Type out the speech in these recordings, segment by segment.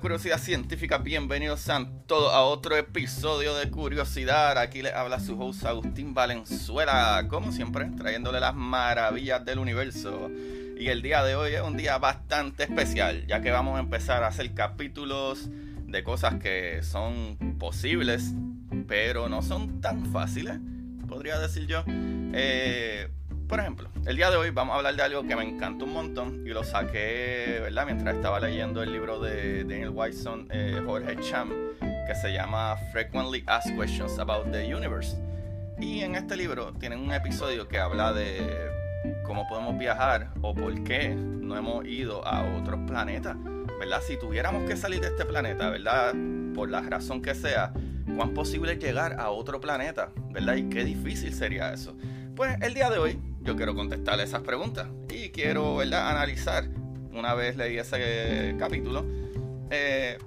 Curiosidad científica, bienvenidos sean todos a otro episodio de Curiosidad. Aquí les habla su host Agustín Valenzuela, como siempre, trayéndole las maravillas del universo. Y el día de hoy es un día bastante especial, ya que vamos a empezar a hacer capítulos de cosas que son posibles, pero no son tan fáciles, podría decir yo. Eh, por ejemplo, el día de hoy vamos a hablar de algo que me encantó un montón y lo saqué, ¿verdad? Mientras estaba leyendo el libro de Daniel Whiteson, eh, Jorge Cham, que se llama Frequently Asked Questions About the Universe. Y en este libro tienen un episodio que habla de cómo podemos viajar o por qué no hemos ido a otros planetas, ¿verdad? Si tuviéramos que salir de este planeta, ¿verdad? Por la razón que sea, ¿cuán posible es llegar a otro planeta, ¿verdad? Y qué difícil sería eso. Pues el día de hoy yo quiero contestarle esas preguntas y quiero, ¿verdad? Analizar, una vez leí ese capítulo, eh,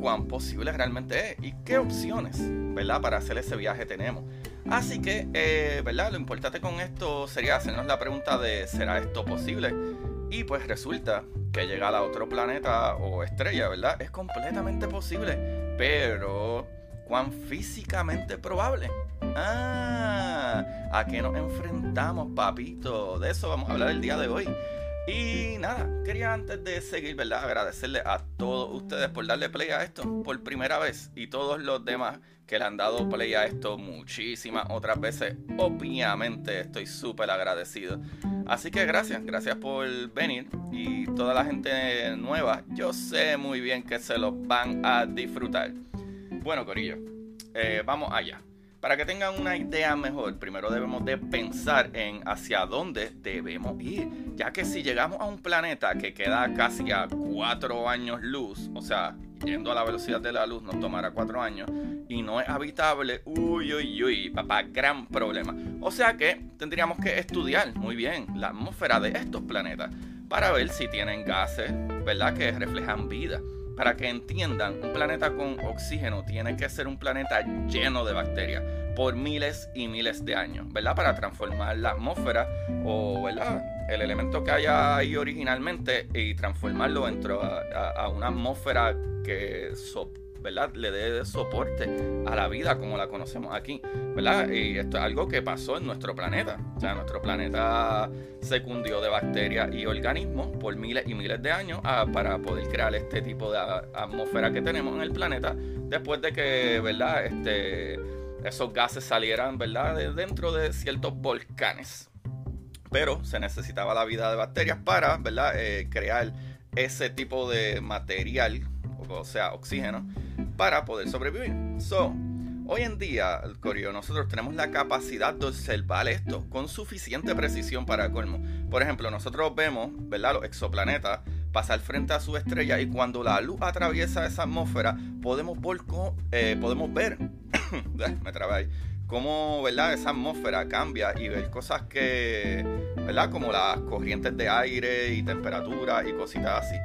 cuán posible realmente es y qué opciones, ¿verdad? Para hacer ese viaje tenemos. Así que, eh, ¿verdad? Lo importante con esto sería hacernos la pregunta de ¿será esto posible? Y pues resulta que llegar a otro planeta o estrella, ¿verdad? Es completamente posible, pero ¿cuán físicamente probable? Ah, ¿a qué nos enfrentamos, papito? De eso vamos a hablar el día de hoy. Y nada, quería antes de seguir, ¿verdad? Agradecerle a todos ustedes por darle play a esto por primera vez y todos los demás que le han dado play a esto muchísimas otras veces. Obviamente estoy súper agradecido. Así que gracias, gracias por venir y toda la gente nueva, yo sé muy bien que se los van a disfrutar. Bueno, Corillo, eh, vamos allá. Para que tengan una idea mejor, primero debemos de pensar en hacia dónde debemos ir, ya que si llegamos a un planeta que queda casi a 4 años luz, o sea, yendo a la velocidad de la luz nos tomará 4 años, y no es habitable, uy, uy, uy, papá, gran problema. O sea que tendríamos que estudiar muy bien la atmósfera de estos planetas para ver si tienen gases, ¿verdad?, que reflejan vida. Para que entiendan, un planeta con oxígeno tiene que ser un planeta lleno de bacterias por miles y miles de años, ¿verdad? Para transformar la atmósfera o, ¿verdad? El elemento que haya ahí originalmente y transformarlo dentro a, una atmósfera que so- ¿verdad? le dé soporte a la vida como la conocemos aquí, ¿verdad? Y esto es algo que pasó en nuestro planeta. O sea, nuestro planeta se cundió de bacterias y organismos por miles y miles de años ah, para poder crear este tipo de atmósfera que tenemos en el planeta después de que, ¿verdad? Este, esos gases salieran, ¿verdad? De dentro de ciertos volcanes. Pero se necesitaba la vida de bacterias para, ¿verdad? Eh, crear ese tipo de material, o sea, oxígeno, para poder sobrevivir. So, hoy en día, Corio, nosotros tenemos la capacidad de observar esto con suficiente precisión para colmo. Por ejemplo, nosotros vemos, ¿verdad? Los exoplanetas pasar frente a su estrella y cuando la luz atraviesa esa atmósfera, podemos, ver co- eh, podemos ver, me trabé ahí, cómo, ¿verdad? Esa atmósfera cambia y ver cosas que, ¿verdad? Como las corrientes de aire y temperatura y cositas así.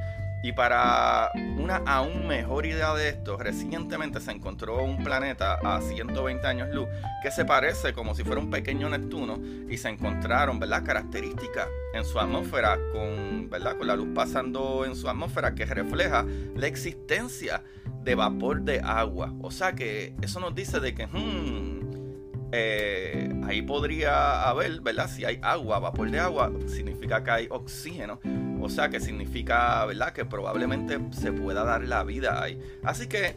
Y para una aún mejor idea de esto, recientemente se encontró un planeta a 120 años luz que se parece como si fuera un pequeño Neptuno y se encontraron, ¿verdad? Características en su atmósfera con, ¿verdad? Con la luz pasando en su atmósfera que refleja la existencia de vapor de agua. O sea que eso nos dice de que, hmm, eh, ahí podría haber, ¿verdad? Si hay agua, vapor de agua, significa que hay oxígeno. O sea que significa, ¿verdad? Que probablemente se pueda dar la vida ahí. Así que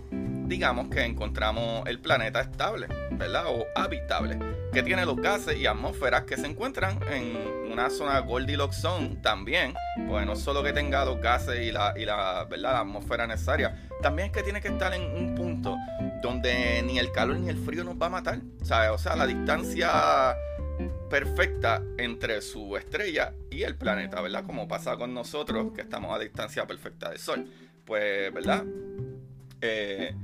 digamos que encontramos el planeta estable, ¿verdad? O habitable, que tiene los gases y atmósferas que se encuentran en una zona Goldilocks Zone también, pues no solo que tenga los gases y la, y la, ¿verdad? la atmósfera necesaria, también es que tiene que estar en un punto donde ni el calor ni el frío nos va a matar, ¿sabes? O sea, la distancia perfecta entre su estrella y el planeta, ¿verdad? Como pasa con nosotros, que estamos a distancia perfecta del Sol. Pues, ¿verdad? Eh,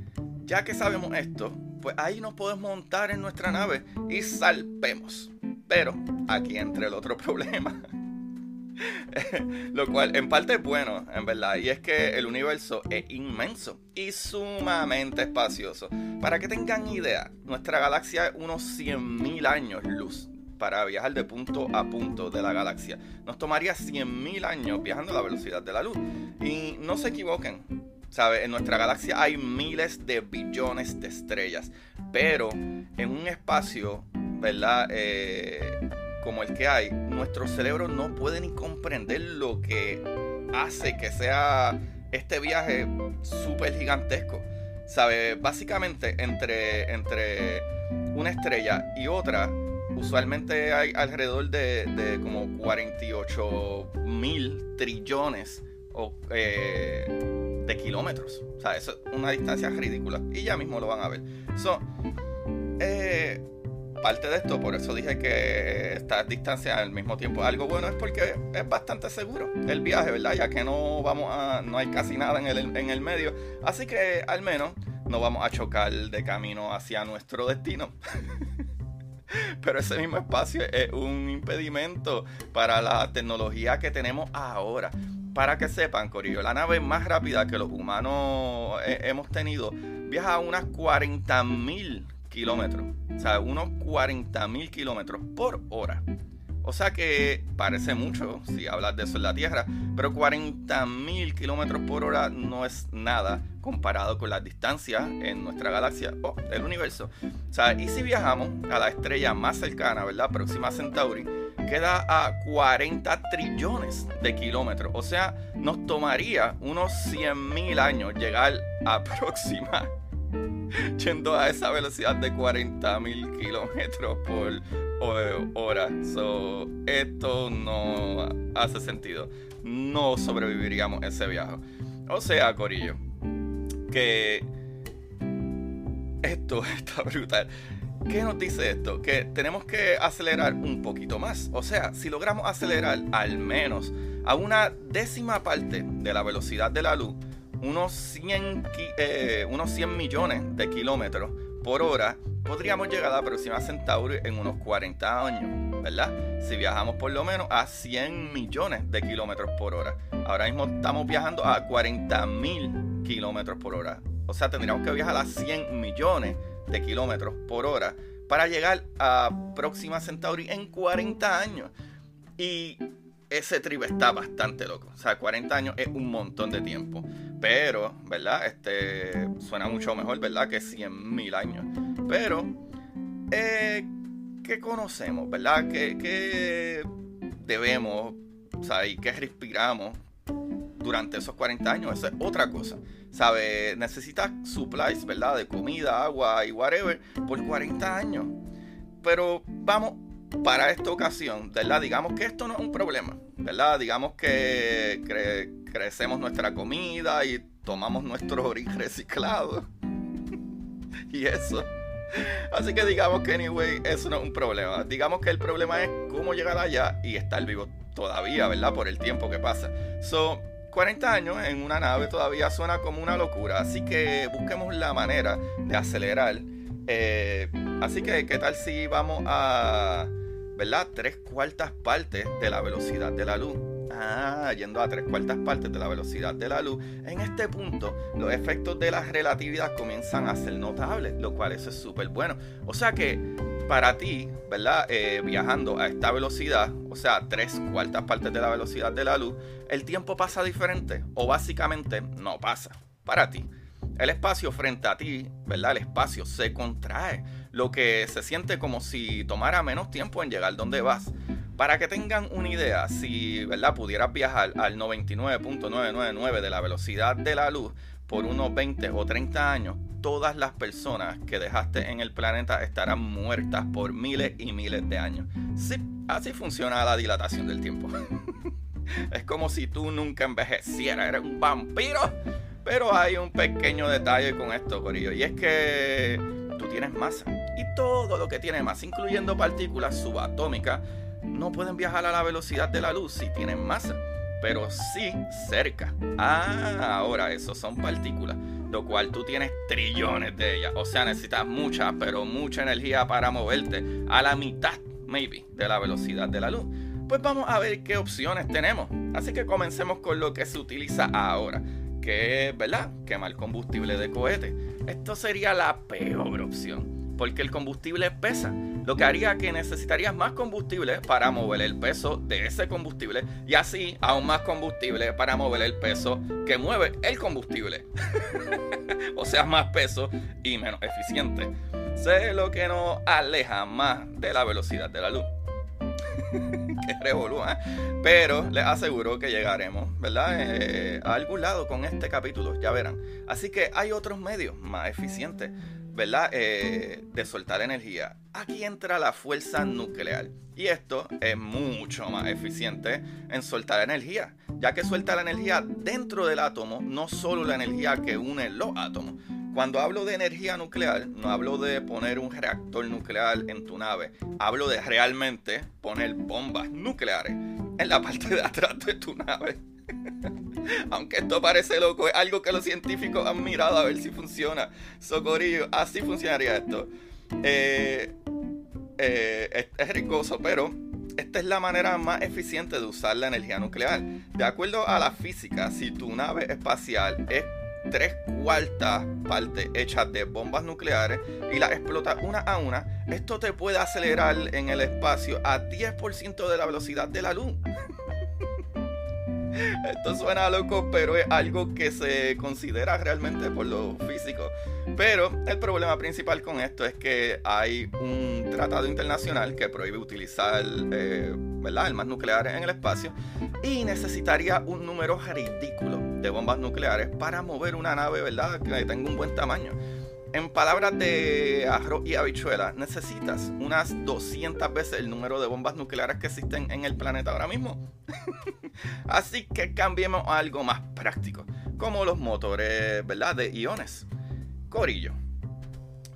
ya que sabemos esto, pues ahí nos podemos montar en nuestra nave y salpemos. Pero aquí entra el otro problema. Lo cual en parte es bueno, en verdad, y es que el universo es inmenso y sumamente espacioso. Para que tengan idea, nuestra galaxia es unos 100.000 años luz para viajar de punto a punto de la galaxia. Nos tomaría 100.000 años viajando a la velocidad de la luz. Y no se equivoquen, ¿sabe? En nuestra galaxia hay miles de billones de estrellas, pero en un espacio, ¿verdad? Eh, como el que hay, nuestro cerebro no puede ni comprender lo que hace que sea este viaje súper gigantesco. ¿Sabe? Básicamente entre, entre una estrella y otra usualmente hay alrededor de, como 48 mil trillones eh, de kilómetros. O sea, eso es una distancia ridícula. Y ya mismo lo van a ver. So, eh, parte de esto, por eso dije que esta distancia al mismo tiempo algo bueno, es porque es bastante seguro el viaje, ¿verdad? Ya que no vamos a, no hay casi nada en el, en el medio. Así que al menos no vamos a chocar de camino hacia nuestro destino. Pero ese mismo espacio es un impedimento para la tecnología que tenemos ahora. Para que sepan, Corillo, la nave más rápida que los humanos hemos tenido viaja a unas 40.000 kilómetros. O sea, unos 40.000 kilómetros por hora. O sea que parece mucho si hablas de eso en la Tierra, pero 40.000 kilómetros por hora no es nada comparado con las distancias en nuestra galaxia o el universo. O sea, y si viajamos a la estrella más cercana, ¿verdad? Próxima Centauri, queda a 40 trillones de kilómetros. O sea, nos tomaría unos 100.000 años llegar a Próxima yendo a esa velocidad de 40.000 kilómetros por hora. So, esto no hace sentido. No sobreviviríamos ese viaje. O sea, Corillo, que esto está brutal. ¿Qué nos dice esto? Que tenemos que acelerar un poquito más. O sea, si logramos acelerar al menos a una décima parte de la velocidad de la luz, unos 100, eh, unos 100 millones de kilómetros por hora, podríamos llegar a la próxima Centauri en unos 40 años, ¿verdad? Si viajamos por lo menos a 100 millones de kilómetros por hora. Ahora mismo estamos viajando a 40 mil kilómetros por hora. O sea, tendríamos que viajar a 100 millones de kilómetros por hora para llegar a próxima Centauri en 40 años. Y ese trip está bastante loco. O sea, 40 años es un montón de tiempo. Pero, ¿verdad? Este suena mucho mejor, ¿verdad? Que 100 mil años. Pero, eh, ¿qué conocemos, verdad? ¿Qué, debemos, o sea, y qué respiramos durante esos 40 años? Esa es otra cosa. ¿Sabe? Necesitas supplies, ¿verdad? De comida, agua y whatever por 40 años. Pero vamos para esta ocasión, ¿verdad? Digamos que esto no es un problema, ¿verdad? Digamos que crecemos nuestra comida y tomamos nuestro origen reciclado. y eso. Así que digamos que, anyway, eso no es un problema. Digamos que el problema es cómo llegar allá y estar vivo todavía, ¿verdad? Por el tiempo que pasa. So, 40 años en una nave todavía suena como una locura. Así que busquemos la manera de acelerar. Eh, así que, ¿qué tal si vamos a ¿verdad? Tres cuartas partes de la velocidad de la luz. Ah, yendo a tres cuartas partes de la velocidad de la luz. En este punto, los efectos de la relatividad comienzan a ser notables, lo cual eso es súper bueno. O sea que para ti, ¿verdad? Eh, viajando a esta velocidad, o sea, tres cuartas partes de la velocidad de la luz, el tiempo pasa diferente o básicamente no pasa para ti. El espacio frente a ti, ¿verdad? El espacio se contrae lo que se siente como si tomara menos tiempo en llegar donde vas. Para que tengan una idea, si ¿verdad? pudieras viajar al 99.999 de la velocidad de la luz, por unos 20 o 30 años, todas las personas que dejaste en el planeta estarán muertas por miles y miles de años. Sí, así funciona la dilatación del tiempo. es como si tú nunca envejecieras, eres un vampiro. Pero hay un pequeño detalle con esto, Corillo, y es que tú tienes masa. Y todo lo que tiene masa, incluyendo partículas subatómicas, no pueden viajar a la velocidad de la luz si tienen masa pero sí cerca. Ah, ahora esos son partículas, lo cual tú tienes trillones de ellas. O sea, necesitas mucha, pero mucha energía para moverte a la mitad, maybe, de la velocidad de la luz. Pues vamos a ver qué opciones tenemos. Así que comencemos con lo que se utiliza ahora, que es, ¿verdad? Quemar combustible de cohete. Esto sería la peor opción, porque el combustible pesa lo que haría que necesitarías más combustible para mover el peso de ese combustible y así aún más combustible para mover el peso que mueve el combustible. o sea, más peso y menos eficiente. Sé lo que nos aleja más de la velocidad de la luz. revolú, ¿eh? Pero les aseguro que llegaremos, ¿verdad? Eh, a algún lado con este capítulo, ya verán. Así que hay otros medios más eficientes ¿verdad? Eh, de soltar energía. Aquí entra la fuerza nuclear. Y esto es mucho más eficiente en soltar energía, ya que suelta la energía dentro del átomo, no solo la energía que une los átomos. Cuando hablo de energía nuclear, no hablo de poner un reactor nuclear en tu nave, hablo de realmente poner bombas nucleares en la parte de atrás de tu nave. Aunque esto parece loco, es algo que los científicos han mirado a ver si funciona. Socorillo, así funcionaría esto. Eh, eh, es, ricoso, pero esta es la manera más eficiente de usar la energía nuclear. De acuerdo a la física, si tu nave espacial es tres cuartas partes hechas de bombas nucleares y las explotas una a una, esto te puede acelerar en el espacio a 10% de la velocidad de la luz. Esto suena loco, pero es algo que se considera realmente por lo físico. Pero el problema principal con esto es que hay un tratado internacional que prohíbe utilizar eh, armas nucleares en el espacio y necesitaría un número ridículo de bombas nucleares para mover una nave ¿verdad? que tenga un buen tamaño. En palabras de arroz y habichuela, necesitas unas 200 veces el número de bombas nucleares que existen en el planeta ahora mismo. Así que cambiemos a algo más práctico, como los motores ¿verdad? de iones. Corillo.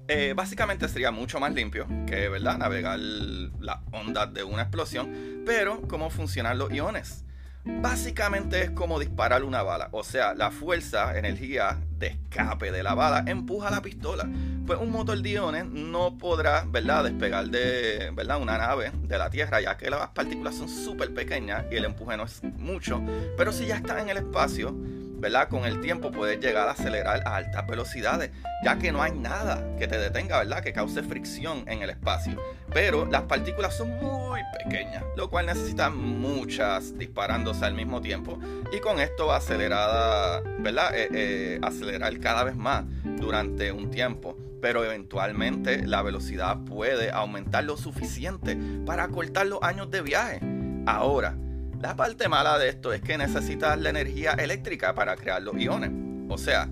Eh, básicamente sería mucho más limpio que ¿verdad? navegar las ondas de una explosión, pero ¿cómo funcionan los iones? Básicamente es como disparar una bala, o sea, la fuerza, energía de escape de la bala empuja la pistola. Pues un motor de iones no podrá, ¿verdad?, despegar de, ¿verdad?, una nave de la Tierra, ya que las partículas son súper pequeñas y el empuje no es mucho. Pero si ya está en el espacio, ¿verdad? Con el tiempo puedes llegar a acelerar a altas velocidades, ya que no hay nada que te detenga, ¿verdad? Que cause fricción en el espacio. Pero las partículas son muy pequeñas, lo cual necesita muchas disparándose al mismo tiempo. Y con esto acelerada, ¿verdad? Eh, eh, acelerar cada vez más durante un tiempo. Pero eventualmente la velocidad puede aumentar lo suficiente para cortar los años de viaje. Ahora, la parte mala de esto es que necesitas la energía eléctrica para crear los iones. O sea,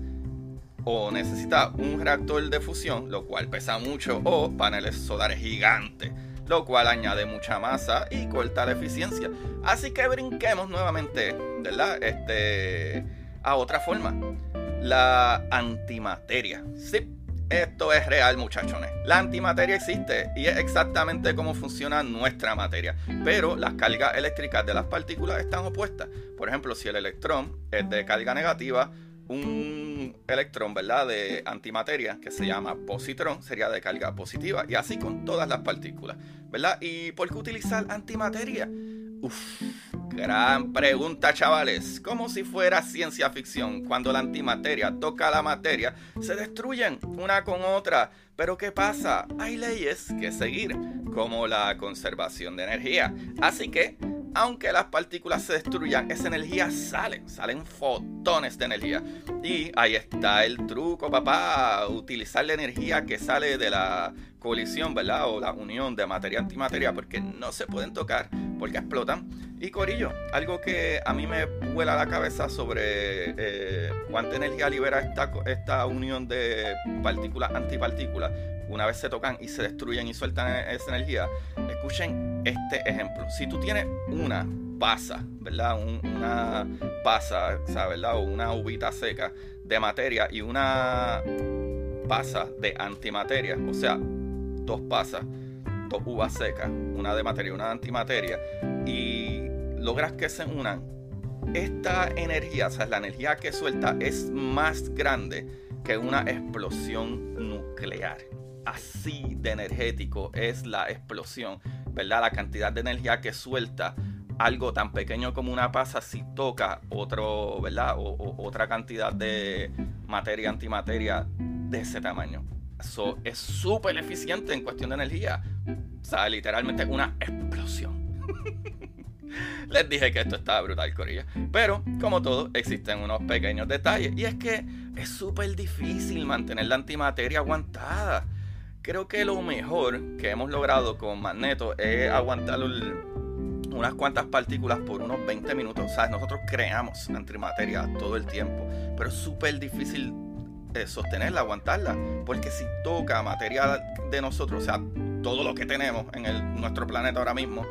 o necesitas un reactor de fusión, lo cual pesa mucho, o paneles solares gigantes, lo cual añade mucha masa y corta la eficiencia. Así que brinquemos nuevamente, ¿verdad? Este, a otra forma. La antimateria. Sí, esto es real, muchachones. La antimateria existe y es exactamente como funciona nuestra materia. Pero las cargas eléctricas de las partículas están opuestas. Por ejemplo, si el electrón es de carga negativa, un electrón, ¿verdad? De antimateria que se llama positrón sería de carga positiva. Y así con todas las partículas, ¿verdad? ¿Y por qué utilizar antimateria? Uf, gran pregunta, chavales. Como si fuera ciencia ficción. Cuando la antimateria toca la materia, se destruyen una con otra. Pero ¿qué pasa? Hay leyes que seguir, como la conservación de energía. Así que, aunque las partículas se destruyan, esa energía sale, salen fotones de energía. Y ahí está el truco, papá. Utilizar la energía que sale de la colisión, ¿verdad? O la unión de materia antimateria, porque no se pueden tocar, porque explotan. Y Corillo, algo que a mí me vuela la cabeza sobre eh, cuánta energía libera esta, esta unión de partículas antipartículas una vez se tocan y se destruyen y sueltan e-, esa energía. Escuchen este ejemplo. Si tú tienes una pasa, ¿verdad? una pasa, ¿verdad? O una uvita seca de materia y una pasa de antimateria, o sea, dos pasas, dos uvas secas, una de materia y una de antimateria, y logras que se unan, esta energía, o sea, la energía que suelta es más grande que una explosión nuclear. Así de energético es la explosión, ¿verdad? La cantidad de energía que suelta algo tan pequeño como una pasa si toca otro, ¿verdad? O, otra cantidad de materia, antimateria de ese tamaño. Eso es súper eficiente en cuestión de energía. O sea, literalmente una explosión. Les dije que esto estaba brutal, Corilla. Pero, como todo, existen unos pequeños detalles. Y es que es súper difícil mantener la antimateria aguantada. Creo que lo mejor que hemos logrado con Magneto es aguantar unas cuantas partículas por unos 20 minutos. O sea, nosotros creamos antimateria todo el tiempo. Pero es súper difícil eh, sostenerla, aguantarla. Porque si toca materia de nosotros, o sea, todo lo que tenemos en nuestro planeta ahora mismo,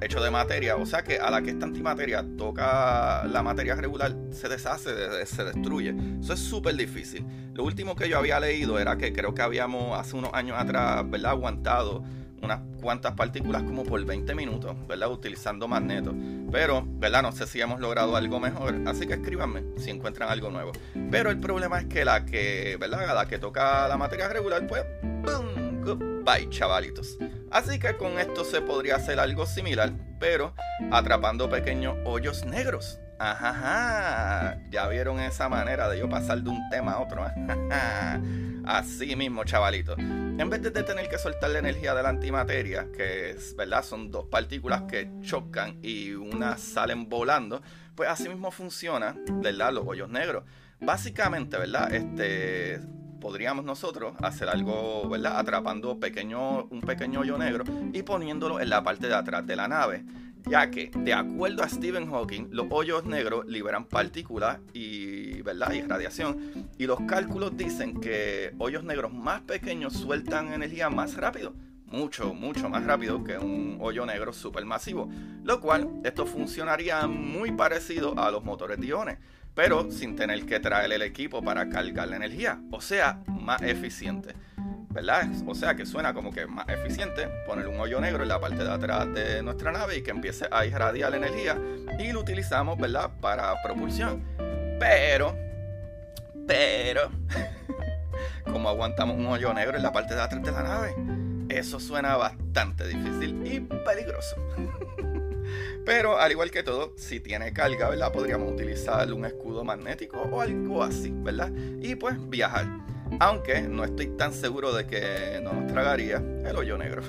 hecho de materia, o sea que a la que esta antimateria toca la materia regular, se deshace, se destruye. Eso es súper difícil. Lo último que yo había leído era que creo que habíamos hace unos años atrás, ¿verdad? Aguantado unas cuantas partículas como por 20 minutos, ¿verdad? Utilizando magneto. Pero, ¿verdad? No sé si hemos logrado algo mejor, así que escríbanme si encuentran algo nuevo. Pero el problema es que la que, ¿verdad? La que toca la materia regular, pues, ¡pum! Goodbye, chavalitos. Así que con esto se podría hacer algo similar, pero atrapando pequeños hoyos negros. Ajá, ya vieron esa manera de yo pasar de un tema a otro. Así mismo, chavalito. En vez de tener que soltar la energía de la antimateria, que es, ¿verdad? Son dos partículas que chocan y unas salen volando, pues así mismo funciona, ¿verdad? Los hoyos negros. Básicamente, ¿verdad? Este podríamos nosotros hacer algo, ¿verdad? Atrapando pequeño, un pequeño hoyo negro y poniéndolo en la parte de atrás de la nave. Ya que, de acuerdo a Stephen Hawking, los hoyos negros liberan partículas y, ¿verdad? y radiación. Y los cálculos dicen que hoyos negros más pequeños sueltan energía más rápido mucho, mucho más rápido que un hoyo negro supermasivo, lo cual esto funcionaría muy parecido a los motores de pero sin tener que traer el equipo para cargar la energía. O sea, más eficiente. ¿Verdad? O sea que suena como que más eficiente poner un hoyo negro en la parte de atrás de nuestra nave y que empiece a irradiar la energía y lo utilizamos, ¿verdad? Para propulsión. Pero, pero, como aguantamos un hoyo negro en la parte de atrás de la nave, eso suena bastante difícil y peligroso. Pero al igual que todo, si tiene carga, ¿verdad? Podríamos utilizar un escudo magnético o algo así, ¿verdad? Y pues viajar. Aunque no estoy tan seguro de que no nos tragaría el hoyo negro.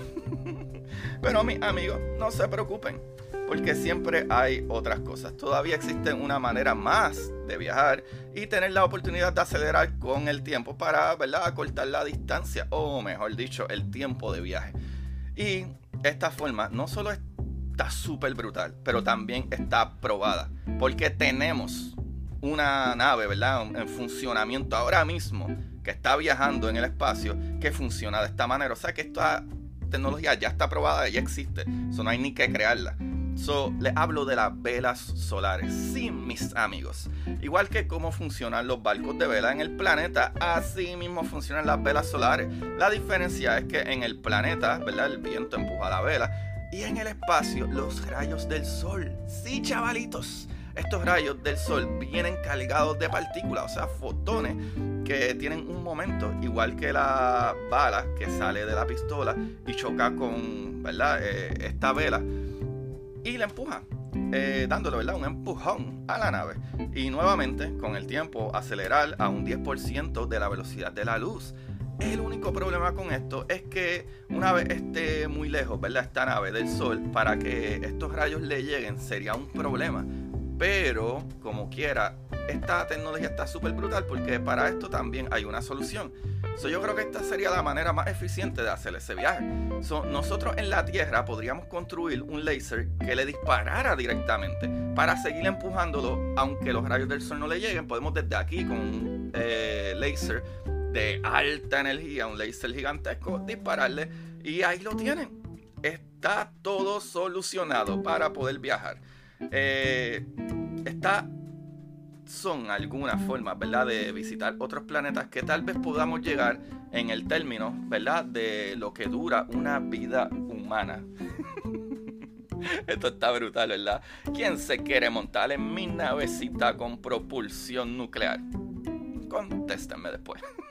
Pero mis amigos, no se preocupen, porque siempre hay otras cosas. Todavía existe una manera más de viajar y tener la oportunidad de acelerar con el tiempo para, ¿verdad?, acortar la distancia, o mejor dicho, el tiempo de viaje. Y esta forma no solo es está súper brutal, pero también está probada. Porque tenemos una nave, ¿verdad? En funcionamiento ahora mismo, que está viajando en el espacio, que funciona de esta manera. O sea que esta tecnología ya está probada, ya existe. Eso no hay ni que crearla. So, les hablo de las velas solares. Sí, mis amigos. Igual que cómo funcionan los barcos de vela en el planeta, así mismo funcionan las velas solares. La diferencia es que en el planeta, ¿verdad? El viento empuja la vela y en el espacio, los rayos del sol. Sí, chavalitos. Estos rayos del sol vienen cargados de partículas, o sea, fotones que tienen un momento, igual que la bala que sale de la pistola y choca con, ¿verdad? Eh, esta vela y la empuja, eh, dándole, ¿verdad? Un empujón a la nave. Y nuevamente, con el tiempo, acelerar a un 10% de la velocidad de la luz. El único problema con esto es que una vez esté muy lejos, ¿verdad? Esta nave del Sol, para que estos rayos le lleguen sería un problema. Pero, como quiera, esta tecnología está súper brutal porque para esto también hay una solución. So, yo creo que esta sería la manera más eficiente de hacer ese viaje. So, nosotros en la Tierra podríamos construir un láser que le disparara directamente para seguir empujándolo, aunque los rayos del sol no le lleguen. Podemos desde aquí con un eh, láser de alta energía, un láser gigantesco, dispararle y ahí lo tienen. Está todo solucionado para poder viajar. Eh, está son algunas formas, ¿verdad?, de visitar otros planetas que tal vez podamos llegar en el término, ¿verdad?, de lo que dura una vida humana. Esto está brutal, ¿verdad? ¿Quién se quiere montar en mi navecita con propulsión nuclear? Contéstenme después.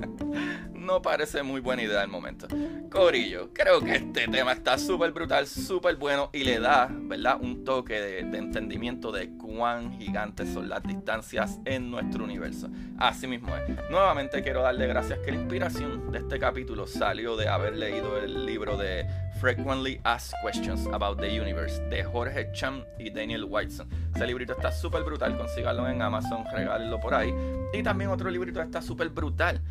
no parece muy buena idea al momento. Corillo, creo que este tema está súper brutal, súper bueno y le da, ¿verdad? Un toque de, entendimiento de cuán gigantes son las distancias en nuestro universo. Así mismo es. Nuevamente quiero darle gracias que la inspiración de este capítulo salió de haber leído el libro de Frequently Asked Questions About the Universe de Jorge Cham y Daniel Whiteson. Ese librito está súper brutal, consíganlo en Amazon, regálenlo por ahí. Y también otro librito está súper brutal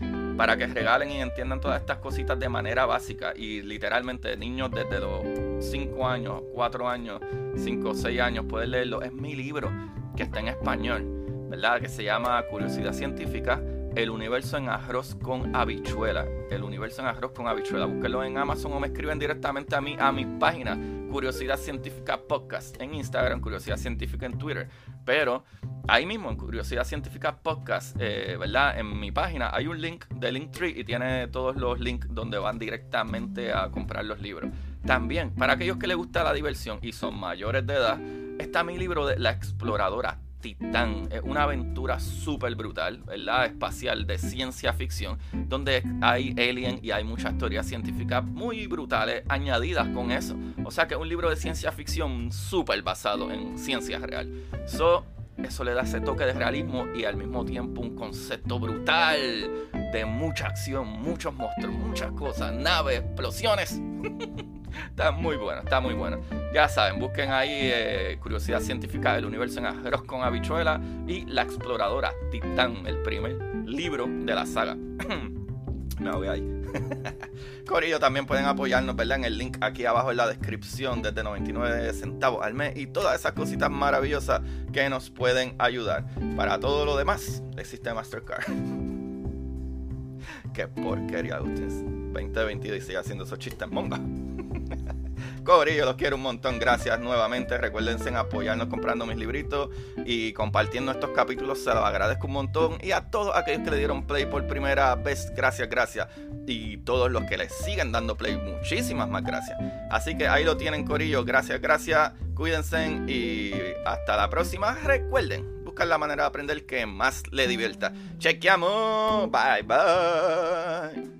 para que regalen y entiendan todas estas cositas de manera básica. Y literalmente niños desde los 5 años, 4 años, 5 o 6 años pueden leerlo. Es mi libro que está en español, ¿verdad? Que se llama Curiosidad Científica el universo en arroz con habichuela. El universo en arroz con habichuela. Búsquenlo en Amazon o me escriben directamente a mí, a mi página, Curiosidad Científica Podcast, en Instagram, Curiosidad Científica en Twitter. Pero ahí mismo, en Curiosidad Científica Podcast, eh, ¿verdad? En mi página hay un link de Linktree y tiene todos los links donde van directamente a comprar los libros. También, para aquellos que les gusta la diversión y son mayores de edad, está mi libro de La Exploradora Titán. Es una aventura súper brutal, ¿verdad? Espacial de ciencia ficción, donde hay alien y hay muchas teorías científicas muy brutales añadidas con eso. O sea que es un libro de ciencia ficción súper basado en ciencia real. So, eso le da ese toque de realismo y al mismo tiempo un concepto brutal de mucha acción, muchos monstruos, muchas cosas, naves, explosiones. está muy bueno, está muy bueno. Ya saben, busquen ahí eh, Curiosidad Científica del Universo en Arroz con Habichuela y La Exploradora Titán, el primer libro de la saga. Me voy ahí. Corillo, también pueden apoyarnos, ¿verdad? En el link aquí abajo en la descripción desde 99 centavos al mes y todas esas cositas maravillosas que nos pueden ayudar. Para todo lo demás, existe Mastercard. Qué porquería, ustedes. 2022 y sigue haciendo esos chistes monga. Corillo, los quiero un montón. Gracias nuevamente. Recuérdense en apoyarnos comprando mis libritos y compartiendo estos capítulos. Se los agradezco un montón. Y a todos aquellos que le dieron play por primera vez, gracias, gracias. Y todos los que le siguen dando play, muchísimas más gracias. Así que ahí lo tienen, Corillo. Gracias, gracias. Cuídense y hasta la próxima. Recuerden buscar la manera de aprender que más le divierta. Chequeamos. Bye, bye